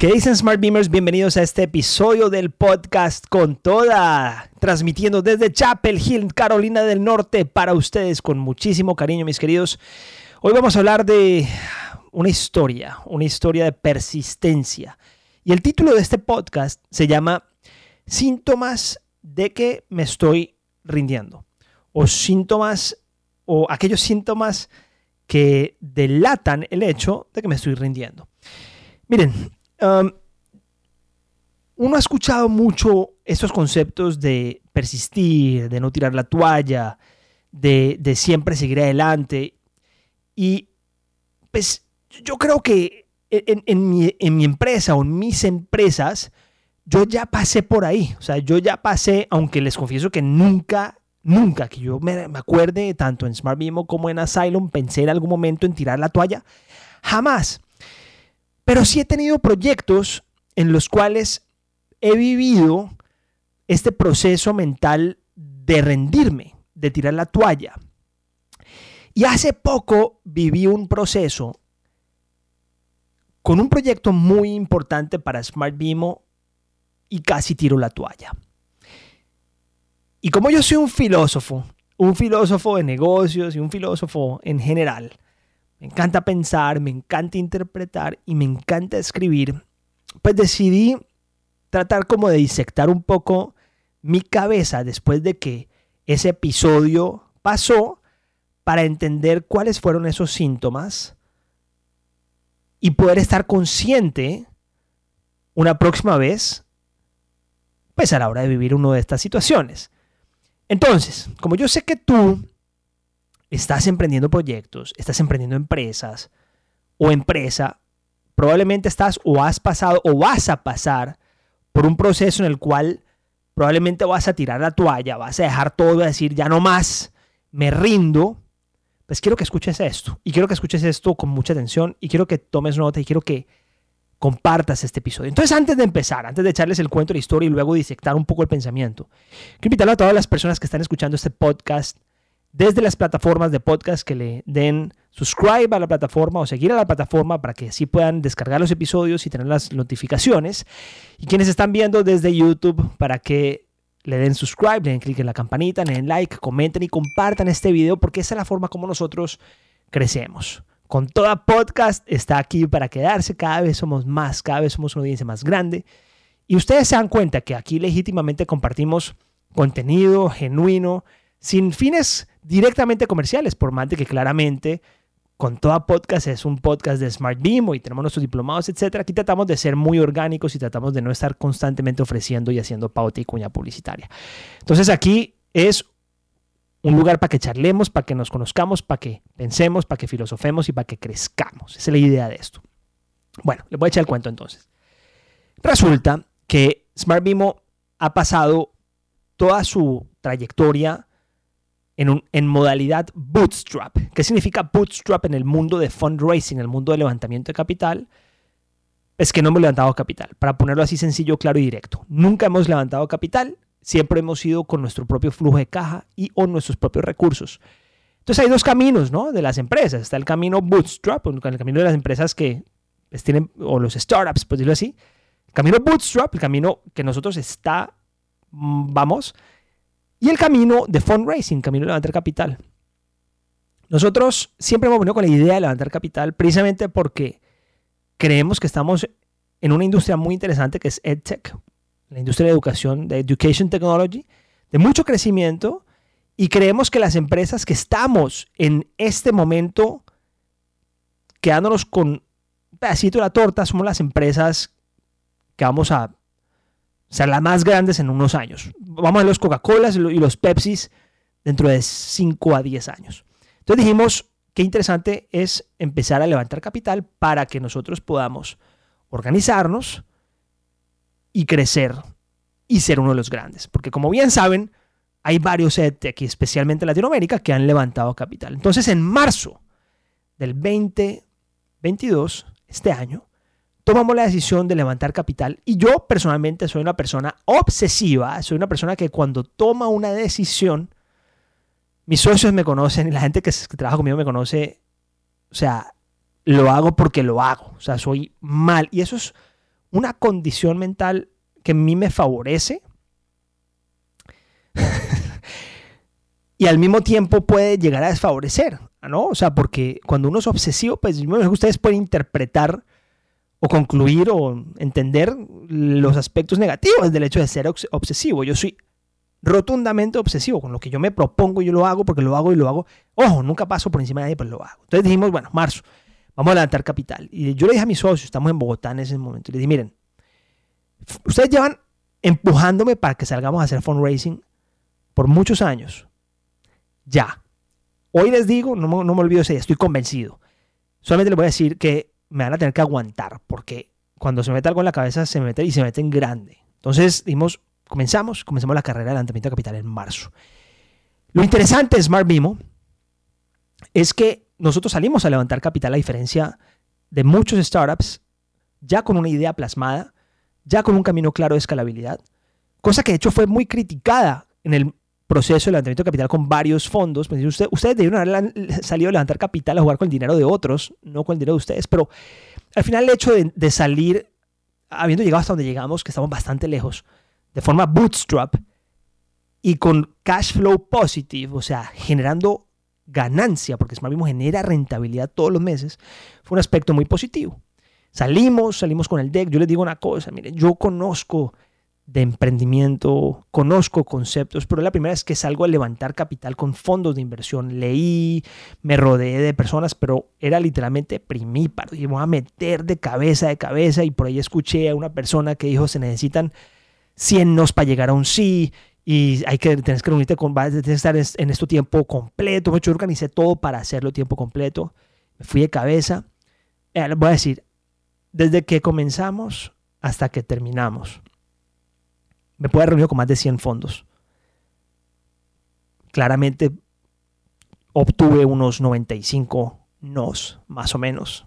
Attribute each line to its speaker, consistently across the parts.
Speaker 1: ¿Qué dicen Smart Beamers? Bienvenidos a este episodio del podcast con toda, transmitiendo desde Chapel Hill, Carolina del Norte, para ustedes con muchísimo cariño, mis queridos. Hoy vamos a hablar de una historia, una historia de persistencia. Y el título de este podcast se llama Síntomas de que me estoy rindiendo. O síntomas, o aquellos síntomas que delatan el hecho de que me estoy rindiendo. Miren, Uno ha escuchado mucho estos conceptos de persistir, de no tirar la toalla, de, siempre seguir adelante. Y pues yo creo que en, mi, en, mi, empresa o en mis empresas, yo ya pasé por ahí. O sea, yo ya pasé, aunque les confieso que nunca, nunca, que yo me, me acuerde, tanto en Smart Mimo como en Asylum, pensé en algún momento en tirar la toalla. Jamás. Pero sí he tenido proyectos en los cuales he vivido este proceso mental de rendirme, de tirar la toalla. Y hace poco viví un proceso con un proyecto muy importante para Smart Bimo y casi tiro la toalla. Y como yo soy un filósofo, un filósofo de negocios y un filósofo en general, me encanta pensar, me encanta interpretar y me encanta escribir, pues decidí tratar como de disectar un poco mi cabeza después de que ese episodio pasó para entender cuáles fueron esos síntomas y poder estar consciente una próxima vez, pues a la hora de vivir una de estas situaciones. Entonces, como yo sé que tú estás emprendiendo proyectos, estás emprendiendo empresas o empresa, probablemente estás o has pasado o vas a pasar por un proceso en el cual probablemente vas a tirar la toalla, vas a dejar todo y a decir, ya no más, me rindo. Pues quiero que escuches esto y quiero que escuches esto con mucha atención y quiero que tomes nota y quiero que compartas este episodio. Entonces, antes de empezar, antes de echarles el cuento de la historia y luego disectar un poco el pensamiento, quiero invitarlo a todas las personas que están escuchando este podcast desde las plataformas de podcast que le den subscribe a la plataforma o seguir a la plataforma para que así puedan descargar los episodios y tener las notificaciones. Y quienes están viendo desde YouTube para que le den subscribe, le den clic en la campanita, le den like, comenten y compartan este video porque esa es la forma como nosotros crecemos. Con toda podcast está aquí para quedarse, cada vez somos más, cada vez somos una audiencia más grande. Y ustedes se dan cuenta que aquí legítimamente compartimos contenido genuino, sin fines directamente comerciales, por más de que claramente con toda podcast es un podcast de Smart Beam y tenemos nuestros diplomados, etcétera. Aquí tratamos de ser muy orgánicos y tratamos de no estar constantemente ofreciendo y haciendo pauta y cuña publicitaria. Entonces aquí es un lugar para que charlemos, para que nos conozcamos, para que pensemos, para que filosofemos y para que crezcamos. Esa es la idea de esto. Bueno, le voy a echar el cuento entonces. Resulta que Smart Bimo ha pasado toda su trayectoria en, modalidad bootstrap. ¿Qué significa bootstrap en el mundo de fundraising, en el mundo de levantamiento de capital? Es que no hemos levantado capital. Para ponerlo así sencillo, claro y directo. Nunca hemos levantado capital. Siempre hemos ido con nuestro propio flujo de caja y o nuestros propios recursos. Entonces hay dos caminos, ¿no? De las empresas. Está el camino bootstrap, el camino de las empresas que pues, tienen, o los startups, por decirlo así. El camino bootstrap, el camino que nosotros está, mm, vamos, y el camino de fundraising, camino de levantar capital. Nosotros siempre hemos venido con la idea de levantar capital precisamente porque creemos que estamos en una industria muy interesante que es EdTech, la industria de educación, de Education Technology, de mucho crecimiento y creemos que las empresas que estamos en este momento quedándonos con un pedacito de la torta somos las empresas que vamos a o sea, las más grandes en unos años. Vamos a ver los Coca-Colas y los Pepsis dentro de 5 a 10 años. Entonces dijimos, qué interesante es empezar a levantar capital para que nosotros podamos organizarnos y crecer y ser uno de los grandes. Porque como bien saben, hay varios EdTech, especialmente en Latinoamérica, que han levantado capital. Entonces, en marzo del 2022, este año, tomamos la decisión de levantar capital. Y yo personalmente soy una persona obsesiva, soy una persona que cuando toma una decisión, mis socios me conocen y la gente que, trabaja conmigo me conoce, o sea, lo hago porque lo hago, o sea, soy mal. Y eso es una condición mental que a mí me favorece y al mismo tiempo puede llegar a desfavorecer, ¿no? O sea, porque cuando uno es obsesivo, pues ustedes pueden interpretar o concluir o entender los aspectos negativos del hecho de ser obsesivo. Yo soy rotundamente obsesivo con lo que yo me propongo, yo lo hago porque lo hago y lo hago. Ojo, nunca paso por encima de nadie, pero lo hago. Entonces dijimos, bueno, marzo, vamos a levantar capital. Y yo le dije a mis socios, estamos en Bogotá en ese momento, y les dije, miren, ustedes llevan empujándome para que salgamos a hacer fundraising por muchos años. Ya. Hoy les digo, no, no me olvido ese día, estoy convencido. Solamente les voy a decir que me van a tener que aguantar, porque cuando se mete algo en la cabeza, se mete y se mete en grande. Entonces dijimos, comenzamos, comenzamos la carrera de levantamiento de capital en marzo. Lo interesante de Smart Bimo es que nosotros salimos a levantar capital a diferencia de muchos startups ya con una idea plasmada, ya con un camino claro de escalabilidad, cosa que de hecho fue muy criticada en el proceso de levantamiento de capital con varios fondos. Pues usted, ustedes debieron haber salido a levantar capital a jugar con el dinero de otros, no con el dinero de ustedes, pero al final el hecho de, de salir, habiendo llegado hasta donde llegamos, que estamos bastante lejos, de forma bootstrap y con cash flow positive, o sea, generando ganancia, porque Smart mismo genera rentabilidad todos los meses, fue un aspecto muy positivo. Salimos, salimos con el deck. Yo les digo una cosa, miren, yo conozco de emprendimiento, conozco conceptos, pero la primera vez que salgo a levantar capital con fondos de inversión. Leí, me rodeé de personas, pero era literalmente primíparo. Y voy a meter de cabeza, de cabeza. Y por ahí escuché a una persona que dijo, se necesitan 100 nos para llegar a un sí y hay que, tienes que reunirte con, tienes que estar en, en este tiempo completo. Yo organicé todo para hacerlo tiempo completo. Me fui de cabeza. Eh, voy a decir, desde que comenzamos hasta que terminamos, me puedo reunir con más de 100 fondos. Claramente obtuve unos 95 nos, más o menos.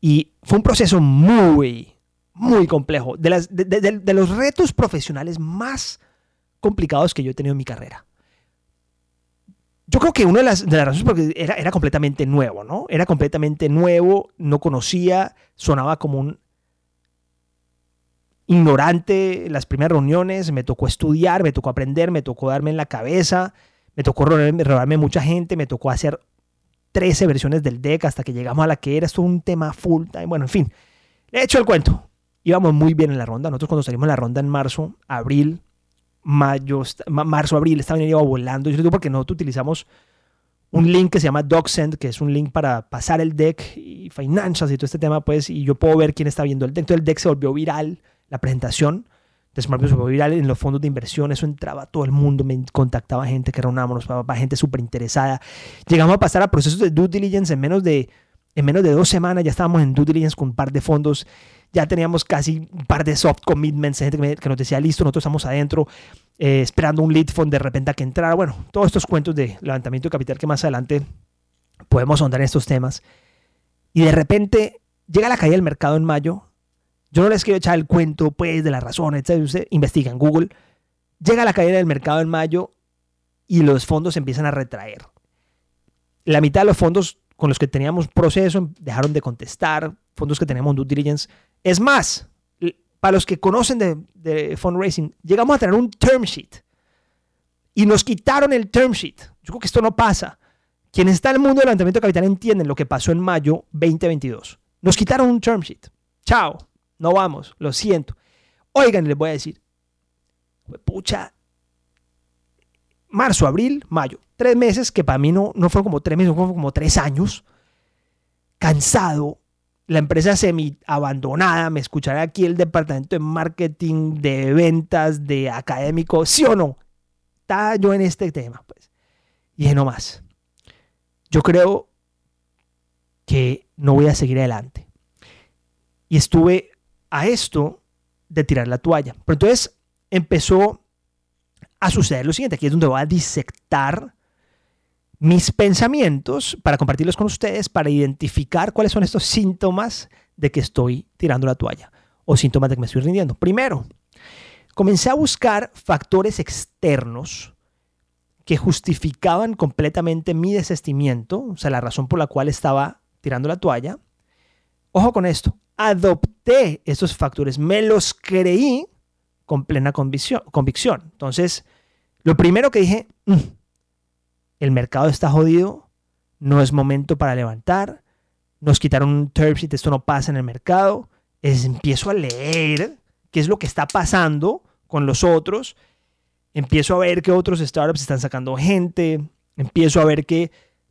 Speaker 1: Y fue un proceso muy, muy complejo, de, los retos profesionales más complicados que yo he tenido en mi carrera. Yo creo que una de las, las razones porque era, era completamente nuevo, ¿no? Era completamente nuevo, no conocía, sonaba como un ignorante las primeras reuniones, me tocó estudiar, me tocó aprender, me tocó darme en la cabeza, me tocó robarme, mucha gente, me tocó hacer 13 versiones del deck hasta que llegamos a la que era, esto un tema full time, bueno, en fin, he hecho el cuento íbamos muy bien en la ronda. Nosotros cuando salimos en la ronda en marzo, abril, mayo, marzo, abril, esta iba volando. Yo digo porque nosotros utilizamos un link que se llama DocSend, que es un link para pasar el deck y finanzas y todo este tema, pues, y yo puedo ver quién está viendo el deck. Entonces el deck se volvió viral, la presentación de Smart volvió viral en los fondos de inversión, eso entraba todo el mundo, me contactaba gente que reunábamos, gente súper interesada. Llegamos a pasar a procesos de due diligence en menos de, en menos de dos semanas, ya estábamos en due diligence con un par de fondos ya teníamos casi un par de soft commitments, gente que, nos decía, listo, nosotros estamos adentro, eh, esperando un lead fund de repente a que entrara. Bueno, todos estos cuentos de levantamiento de capital que más adelante podemos ahondar en estos temas. Y de repente llega la caída del mercado en mayo. Yo no les quiero echar el cuento, pues, de las razones, usted investiga en Google. Llega la caída del mercado en mayo y los fondos empiezan a retraer. La mitad de los fondos con los que teníamos proceso dejaron de contestar, fondos que teníamos due diligence es más, para los que conocen de, fundraising, llegamos a tener un term sheet y nos quitaron el term sheet. Yo creo que esto no pasa. Quienes están en el mundo del levantamiento de capital entienden lo que pasó en mayo 2022. Nos quitaron un term sheet. Chao, no vamos, lo siento. Oigan, les voy a decir, pucha, marzo, abril, mayo, tres meses que para mí no, no fueron como tres meses, fueron como tres años, cansado, la empresa semi abandonada, me escuchará aquí el departamento de marketing, de ventas, de académico, ¿sí o no? Está yo en este tema, pues. Y dije, no más. Yo creo que no voy a seguir adelante. Y estuve a esto de tirar la toalla. Pero entonces empezó a suceder lo siguiente. Aquí es donde voy a disectar mis pensamientos para compartirlos con ustedes, para identificar cuáles son estos síntomas de que estoy tirando la toalla o síntomas de que me estoy rindiendo. Primero, comencé a buscar factores externos que justificaban completamente mi desestimiento, o sea, la razón por la cual estaba tirando la toalla. Ojo con esto, adopté estos factores, me los creí con plena convicción. Entonces, lo primero que dije, mm, el mercado está jodido, no es momento para levantar, nos quitaron un term esto no pasa en el mercado, es, empiezo a leer qué es lo que está pasando con los otros, empiezo a ver que otros startups están sacando gente, empiezo a ver que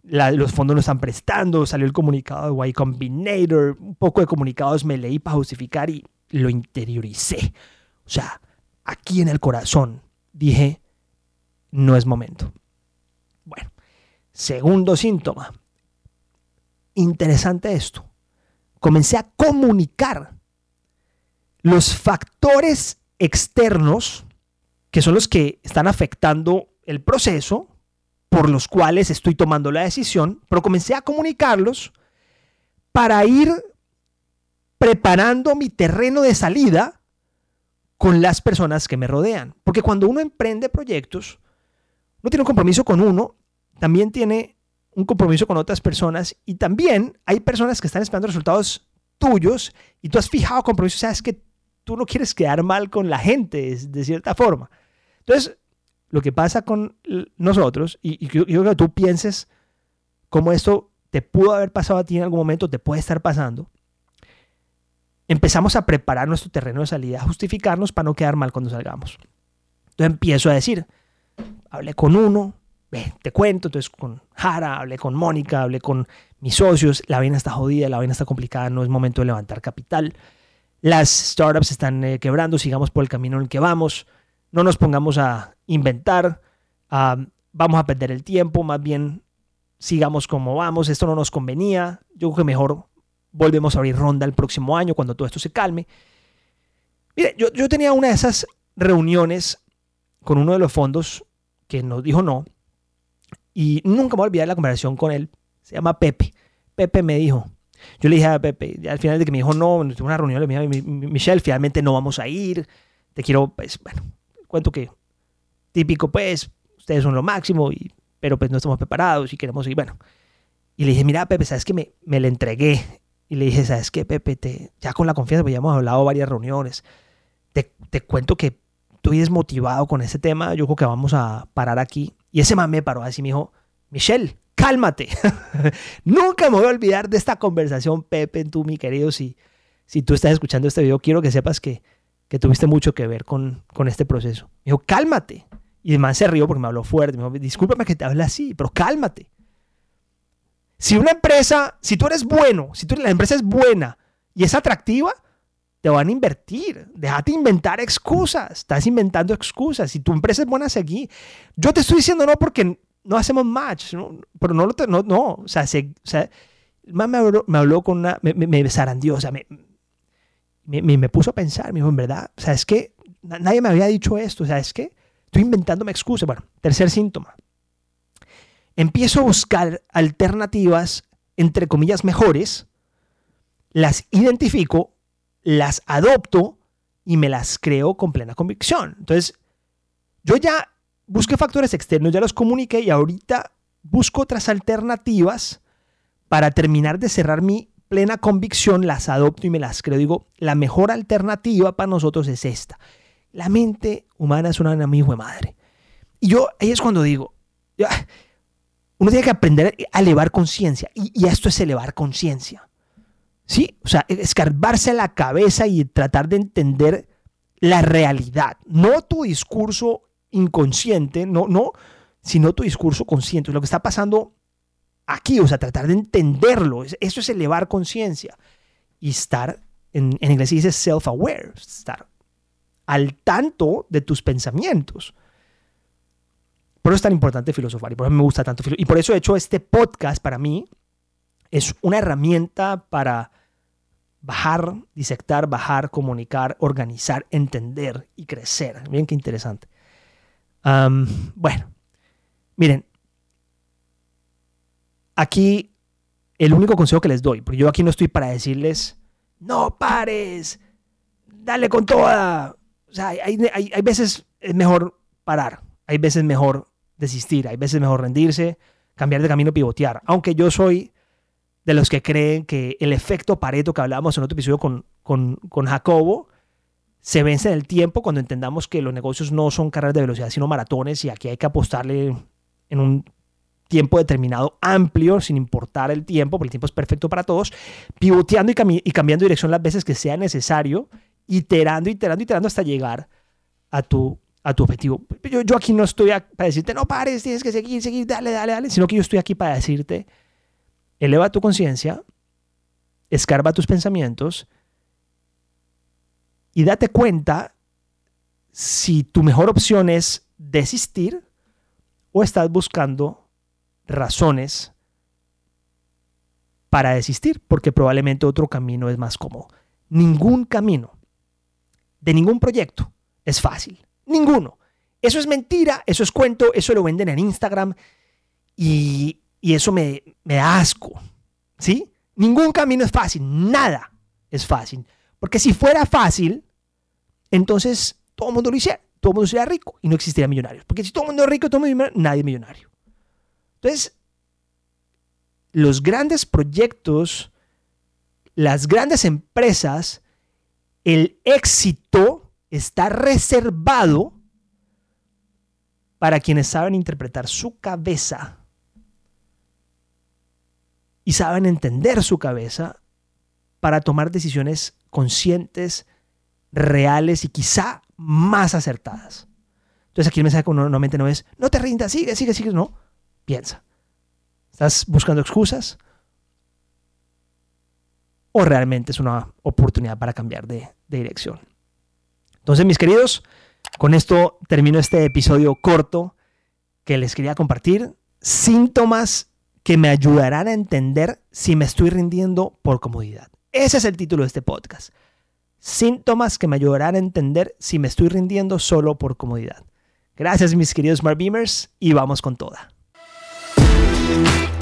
Speaker 1: los fondos no están prestando, salió el comunicado de Y Combinator, un poco de comunicados me leí para justificar y lo interioricé. O sea, aquí en el corazón dije, no es momento. Bueno, segundo síntoma. Interesante esto. Comencé a comunicar los factores externos que son los que están afectando el proceso por los cuales estoy tomando la decisión, pero comencé a comunicarlos para ir preparando mi terreno de salida con las personas que me rodean. Porque cuando uno emprende proyectos, uno tiene un compromiso con uno, también tiene un compromiso con otras personas y también hay personas que están esperando resultados tuyos y tú has fijado compromisos, sabes que tú no quieres quedar mal con la gente de cierta forma. Entonces, lo que pasa con nosotros, y, yo que tú pienses cómo esto te pudo haber pasado a ti en algún momento, te puede estar pasando, empezamos a preparar nuestro terreno de salida, a justificarnos para no quedar mal cuando salgamos. Entonces empiezo a decir, hablé con uno, te cuento, entonces con Jara, hablé con Mónica, hablé con mis socios, la vaina está jodida, la vaina está complicada, no es momento de levantar capital, las startups están eh, quebrando, sigamos por el camino en el que vamos, no nos pongamos a inventar, vamos a perder el tiempo, más bien sigamos como vamos, esto no nos convenía, yo creo que mejor volvemos a abrir ronda el próximo año cuando todo esto se calme. Mire, yo, yo tenía una de esas reuniones con uno de los fondos que nos dijo no, y nunca me voy a olvidar la conversación con él, se llama Pepe. Pepe me dijo, yo le dije a Pepe, al final de que me dijo no, tuve una reunión, le dije, Michelle, finalmente no vamos a ir, te quiero, pues, bueno, cuento que típico, pues, ustedes son lo máximo, y, pero pues no estamos preparados y queremos ir, bueno. Y le dije, mira, Pepe, ¿sabes qué? Me, me le entregué. Y le dije, ¿sabes qué, Pepe? Te, ya con la confianza, pues ya hemos hablado varias reuniones. Te, te cuento que estoy desmotivado con ese tema. Yo creo que vamos a parar aquí. Y ese man me paró así, me dijo, Michelle, cálmate. Nunca me voy a olvidar de esta conversación, Pepe, tú, mi querido. Si, si tú estás escuchando este video, quiero que sepas que que tuviste mucho que ver con, con este proceso. Me dijo, cálmate. Y además se rió porque me habló fuerte. Me dijo, discúlpame que te hable así, pero cálmate. Si una empresa, si tú eres bueno, si tú, la empresa es buena y es atractiva, te van a invertir. Déjate inventar excusas. Estás inventando excusas. Si tu empresa es buena, seguí. Yo te estoy diciendo no porque no hacemos match, pero no, no, no, o sea, se, o me habló, me habló con una, me, me zarandió, o sea, me, me, me, puso a pensar, me dijo, en verdad, o sea, es que nadie me había dicho esto, o sea, es que estoy inventándome excusas. Bueno, tercer síntoma. Empiezo a buscar alternativas, entre comillas, mejores, las identifico, las adopto y me las creo con plena convicción. Entonces, yo ya busqué factores externos, ya los comuniqué y ahorita busco otras alternativas para terminar de cerrar mi plena convicción las adopto y me las creo. Digo, la mejor alternativa para nosotros es esta. La mente humana es una amigo de madre. Y yo, ahí es cuando digo, uno tiene que aprender a elevar conciencia. Y, esto es elevar conciencia. ¿Sí? O sea, escarbarse la cabeza y tratar de entender la realidad. No tu discurso inconsciente, no, no, sino tu discurso consciente. Lo que está pasando aquí, o sea, tratar de entenderlo. Eso es elevar conciencia. Y estar, en, inglés se dice self-aware, estar al tanto de tus pensamientos. Por eso es tan importante filosofar y por eso me gusta tanto. Y por eso he hecho este podcast para mí. Es una herramienta para bajar, disectar, bajar, comunicar, organizar, entender y crecer. Miren qué interesante. bueno, miren, aquí el único consejo que les doy, porque yo aquí no estoy para decirles, no pares, dale con toda. O sea, hay, veces es mejor parar, hay veces mejor desistir, hay veces mejor rendirse, cambiar de camino, pivotear. Aunque yo soy de los que creen que el efecto Pareto que hablábamos en otro episodio con, con, con Jacobo se vence en el tiempo cuando entendamos que los negocios no son carreras de velocidad, sino maratones y aquí hay que apostarle en un tiempo determinado amplio, sin importar el tiempo, porque el tiempo es perfecto para todos, pivoteando y, cambiando dirección las veces que sea necesario, iterando, iterando, iterando hasta llegar a tu, a tu objetivo. Yo, yo aquí no estoy para decirte, no pares, tienes que seguir, seguir, dale, dale, dale, sino que yo estoy aquí para decirte, eleva tu conciencia, escarba tus pensamientos y date cuenta si tu mejor opción es desistir o estás buscando razones para desistir, porque probablemente otro camino es más cómodo. Ningún camino de ningún proyecto es fácil. Ninguno. Eso es mentira, eso es cuento, eso lo venden en Instagram y, eso me, me da asco. ¿Sí? Ningún camino es fácil, nada es fácil. Porque si fuera fácil, entonces todo el mundo lo hiciera, todo el mundo sería rico y no existiría millonarios. Porque si todo el mundo es rico, todo el mundo nadie es millonario. Entonces, los grandes proyectos, las grandes empresas, el éxito está reservado para quienes saben interpretar su cabeza y saben entender su cabeza para tomar decisiones conscientes, reales y quizá más acertadas. Entonces aquí el mensaje normalmente no es, no te rindas, sigue, sigue, sigue, no. Piensa. ¿Estás buscando excusas? ¿O realmente es una oportunidad para cambiar de, dirección? Entonces, mis queridos, con esto termino este episodio corto que les quería compartir. Síntomas que me ayudarán a entender si me estoy rindiendo por comodidad. Ese es el título de este podcast. Síntomas que me ayudarán a entender si me estoy rindiendo solo por comodidad. Gracias mis queridos Smart y vamos con toda. Bye.